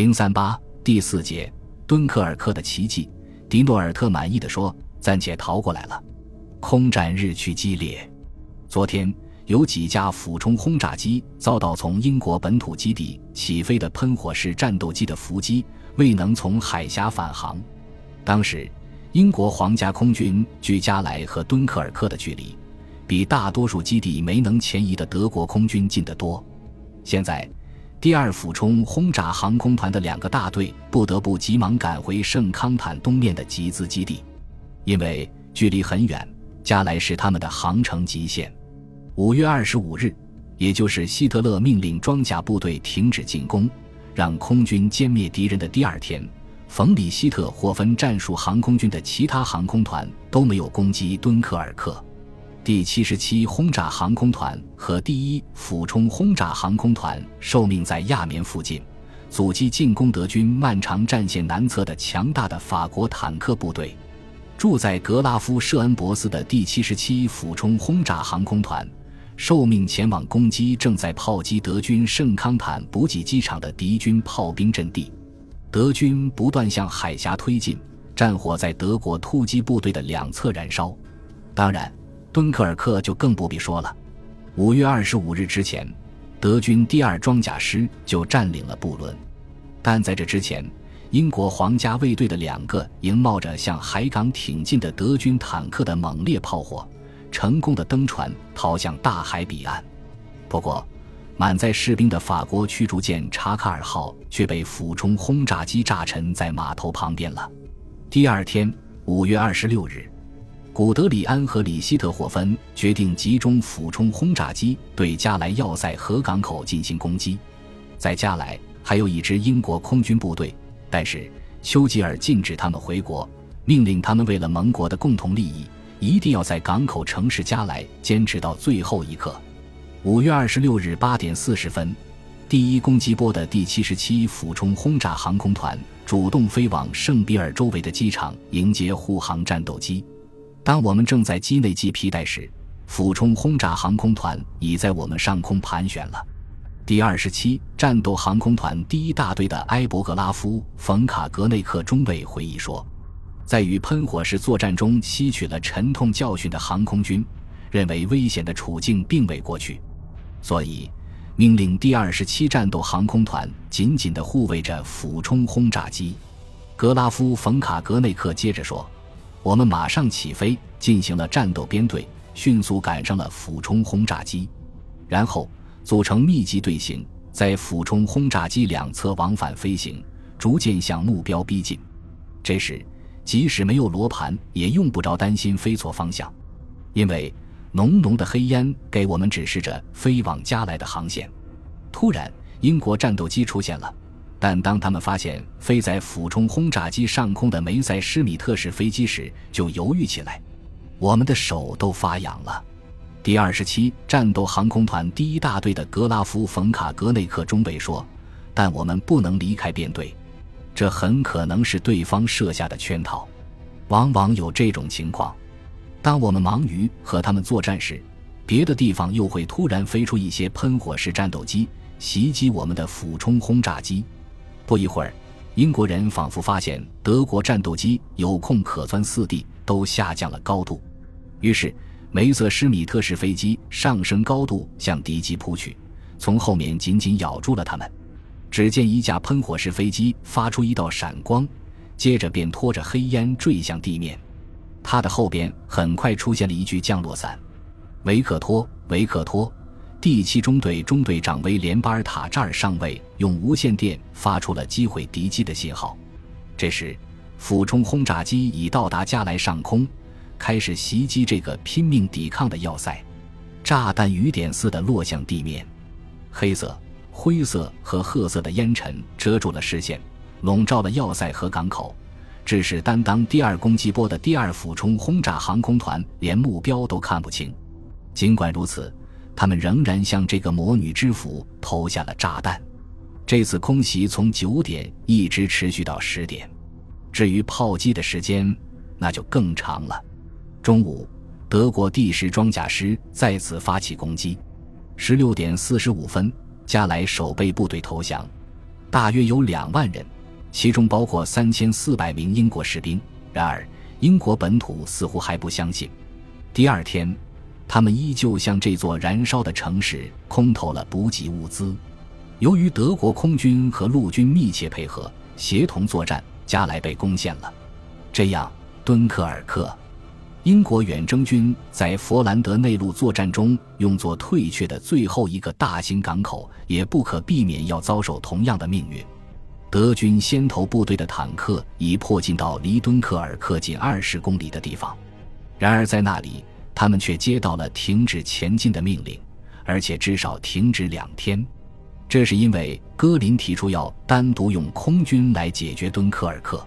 零三八第四节，敦刻尔克的奇迹。迪诺尔特满意的说：“暂且逃过来了。”空战日趋激烈。昨天有几架俯冲轰炸机遭到从英国本土基地起飞的喷火式战斗机的伏击，未能从海峡返航。当时，英国皇家空军距加莱和敦刻尔克的距离，比大多数基地没能前移的德国空军近得多。现在，第二俯冲轰炸航空团的两个大队不得不急忙赶回圣康坦东面的集资基地，因为距离很远。加莱是他们的航程极限。五月二十五日，也就是希特勒命令装甲部队停止进攻，让空军歼灭敌人的第二天，冯·里希特霍芬战术航空军的其他航空团都没有攻击敦刻尔克。第七十七轰炸航空团和第一俯冲轰炸航空团受命在亚眠附近，阻击进攻德军漫长战线南侧的强大的法国坦克部队。住在格拉夫舍恩伯斯的第七十七俯冲轰炸航空团，受命前往攻击正在炮击德军圣康坦补给机场的敌军炮兵阵地。德军不断向海峡推进，战火在德国突击部队的两侧燃烧。当然，敦刻尔克就更不必说了。五月二十五日之前，德军第二装甲师就占领了布伦，但在这之前。英国皇家卫队的两个迎冒着向海港挺进的德军坦克的猛烈炮火，成功的登船逃向大海彼岸。不过，满载士兵的法国驱逐舰查卡尔号却被俯冲轰炸机炸沉在码头旁边了。第二天，五月二十六日，古德里安和里希特霍芬决定集中俯冲轰炸机对加莱要塞和港口进行攻击。在加莱还有一支英国空军部队。但是丘吉尔禁止他们回国，命令他们为了盟国的共同利益，一定要在港口城市加莱坚持到最后一刻。五月二十六日八点四十分，第一攻击波的第七十七俯冲轰炸航空团主动飞往圣比尔周围的机场迎接护航战斗机。当我们正在机内系皮带时，俯冲轰炸航空团已在我们上空盘旋了。第二十七战斗航空团第一大队的埃博格拉夫·冯·卡格内克中尉回忆说，在与喷火式作战中吸取了沉痛教训的航空军，认为危险的处境并未过去，所以命令第二十七战斗航空团紧紧地护卫着俯冲轰炸机。格拉夫·冯·卡格内克接着说：“我们马上起飞，进行了战斗编队，迅速赶上了俯冲轰炸机，然后。”组成密集队形，在俯冲轰炸机两侧往返飞行，逐渐向目标逼近。这时，即使没有罗盘，也用不着担心飞错方向，因为浓浓的黑烟给我们指示着飞往加来的航线。突然，英国战斗机出现了，但当他们发现飞在俯冲轰炸机上空的梅塞施米特式飞机时，就犹豫起来。我们的手都发痒了。第二十七战斗航空团第一大队的格拉夫·冯·卡格内克中尉说：“但我们不能离开编队，这很可能是对方设下的圈套。往往有这种情况，当我们忙于和他们作战时，别的地方又会突然飞出一些喷火式战斗机袭击我们的俯冲轰炸机。不一会儿，英国人仿佛发现德国战斗机有空可钻四地，都下降了高度，于是。”梅瑟施米特式飞机上升高度向敌机扑去，从后面紧紧咬住了他们。只见一架喷火式飞机发出一道闪光，接着便拖着黑烟坠向地面。它的后边很快出现了一具降落伞。维克托·维克托，第七中队中队长威廉·巴尔塔扎尔上尉用无线电发出了击毁敌机的信号。这时，俯冲轰炸机已到达加莱上空。开始袭击这个拼命抵抗的要塞，炸弹雨点似的落向地面，黑色、灰色和褐色的烟尘遮住了视线，笼罩了要塞和港口，致使担当第二攻击波的第二俯冲轰炸航空团连目标都看不清。尽管如此，他们仍然向这个魔女之府投下了炸弹。这次空袭从九点一直持续到十点，至于炮击的时间，那就更长了。中午，德国第十装甲师再次发起攻击。十六点四十五分，加莱守备部队投降。大约有两万人，其中包括三千四百名英国士兵。然而，英国本土似乎还不相信。第二天，他们依旧向这座燃烧的城市空投了补给物资。由于德国空军和陆军密切配合、协同作战，加莱被攻陷了。这样，敦刻尔克。英国远征军在佛兰德内陆作战中用作退却的最后一个大型港口，也不可避免要遭受同样的命运。德军先头部队的坦克已迫近到离敦刻尔克仅二十公里的地方，然而在那里，他们却接到了停止前进的命令，而且至少停止两天。这是因为戈林提出要单独用空军来解决敦刻尔克。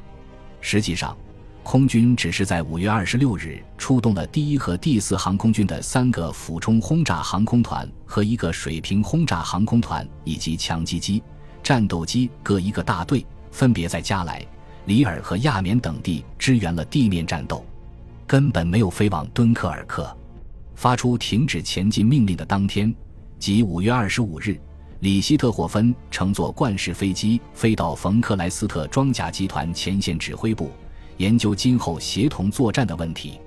实际上。空军只是在五月二十六日出动了第一和第四航空军的三个俯冲轰炸航空团和一个水平轰炸航空团，以及强击机、战斗机各一个大队，分别在加莱、里尔和亚眠等地支援了地面战斗，根本没有飞往敦刻尔克。发出停止前进命令的当天，即五月二十五日，里希特霍芬乘坐惯式飞机飞到冯克莱斯特装甲集团前线指挥部。研究今后协同作战的问题。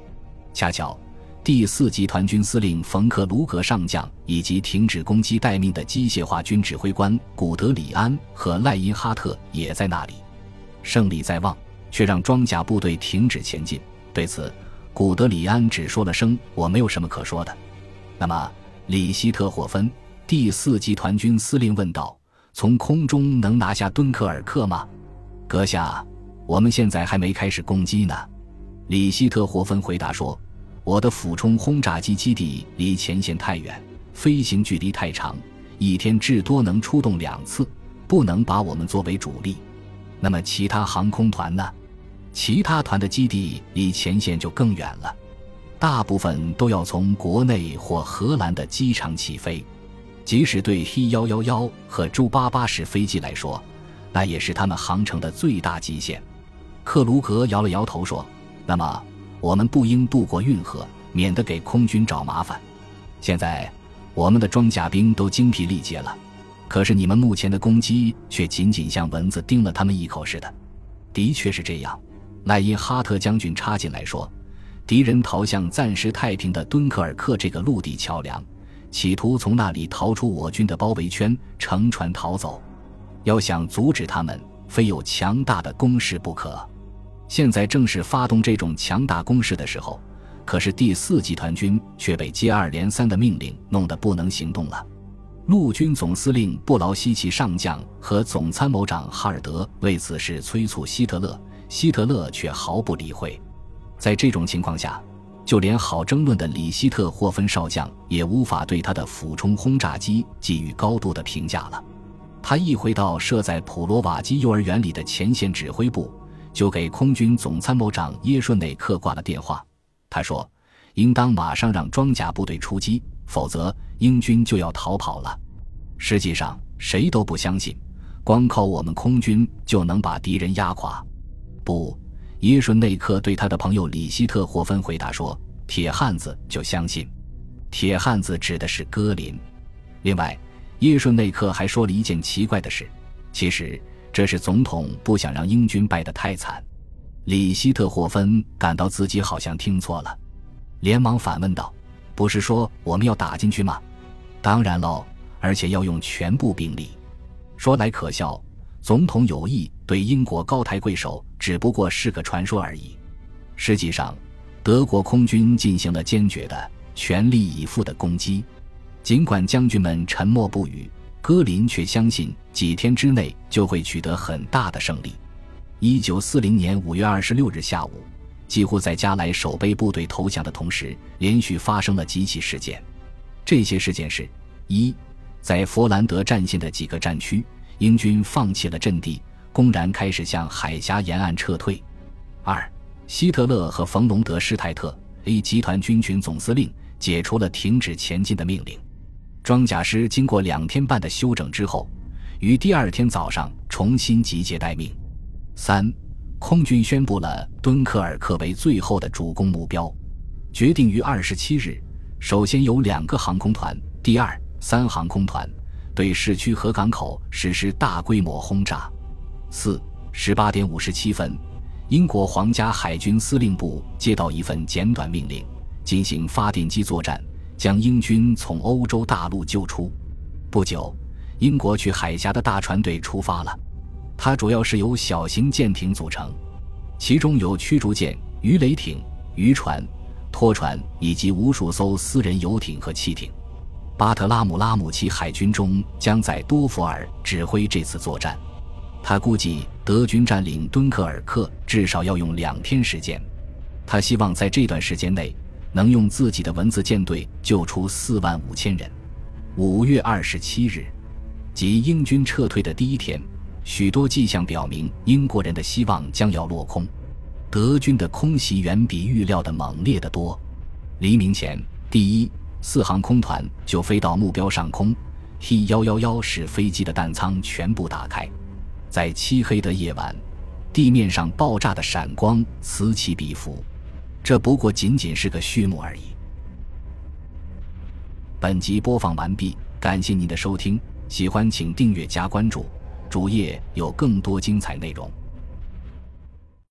恰巧，第四集团军司令冯克卢格上将以及停止攻击待命的机械化军指挥官古德里安和赖因哈特也在那里。胜利在望，却让装甲部队停止前进。对此，古德里安只说了声“我没有什么可说的”。那么，里希特霍芬第四集团军司令问道：“从空中能拿下敦刻尔克吗，阁下？”我们现在还没开始攻击呢，里希特霍芬回答说：“我的俯冲轰炸机基地离前线太远，飞行距离太长，一天至多能出动两次，不能把我们作为主力。那么其他航空团呢？其他团的基地离前线就更远了，大部分都要从国内或荷兰的机场起飞。即使对 He 幺幺幺和朱八八式飞机来说，那也是他们航程的最大极限。”克卢格摇了摇头说：“那么，我们不应渡过运河，免得给空军找麻烦。现在，我们的装甲兵都精疲力竭了，可是你们目前的攻击却仅仅像蚊子叮了他们一口似的。的确是这样。”赖因哈特将军插进来说：“敌人逃向暂时太平的敦刻尔克这个陆地桥梁，企图从那里逃出我军的包围圈，乘船逃走。要想阻止他们，非有强大的攻势不可。”现在正是发动这种强大攻势的时候，可是第四集团军却被接二连三的命令弄得不能行动了。陆军总司令布劳希奇上将和总参谋长哈尔德为此事催促希特勒，希特勒却毫不理会。在这种情况下，就连好争论的里希特霍芬少将也无法对他的俯冲轰炸机给予高度的评价了。他一回到设在普罗瓦基幼儿园里的前线指挥部。就给空军总参谋长耶顺内克挂了电话。他说：“应当马上让装甲部队出击，否则英军就要逃跑了。”实际上，谁都不相信，光靠我们空军就能把敌人压垮。不，耶顺内克对他的朋友里希特霍芬回答说：“铁汉子就相信。”铁汉子指的是戈林。另外，耶顺内克还说了一件奇怪的事，其实。这是总统不想让英军败得太惨。里希特霍芬感到自己好像听错了，连忙反问道：“不是说我们要打进去吗？”“当然喽，而且要用全部兵力。”说来可笑，总统有意对英国高抬贵手，只不过是个传说而已。实际上，德国空军进行了坚决的、全力以赴的攻击，尽管将军们沉默不语。戈林却相信几天之内就会取得很大的胜利。一九四零年五月二十六日下午，几乎在加莱守备部队投降的同时，连续发生了几起事件。这些事件是：一，在佛兰德战线的几个战区，英军放弃了阵地，公然开始向海峡沿岸撤退；二，希特勒和冯隆德施泰特 A 集团军群总司令解除了停止前进的命令。装甲师经过两天半的休整之后，于第二天早上重新集结待命。三，空军宣布了敦刻尔克为最后的主攻目标，决定于二十七日，首先由两个航空团第二、三航空团对市区和港口实施大规模轰炸。四十八点五十七分，英国皇家海军司令部接到一份简短命令，进行发电机作战，将英军从欧洲大陆救出。不久，英国去海峡的大船队出发了，它主要是由小型舰艇组成，其中有驱逐舰、鱼雷艇、渔船、拖船以及无数艘私人游艇和汽艇。巴特拉姆拉姆齐海军中将在多佛尔指挥这次作战。他估计德军占领敦刻尔克至少要用两天时间。他希望在这段时间内能用自己的文字舰队救出四万五千人。五月二十七日，即英军撤退的第一天，许多迹象表明英国人的希望将要落空。德军的空袭远比预料的猛烈得多。黎明前，第一。四航空团就飞到目标上空，T 幺幺幺使飞机的弹舱全部打开，在漆黑的夜晚，地面上爆炸的闪光此起彼伏。这不过仅仅是个序幕而已。本集播放完毕，感谢您的收听，喜欢请订阅加关注，主页有更多精彩内容。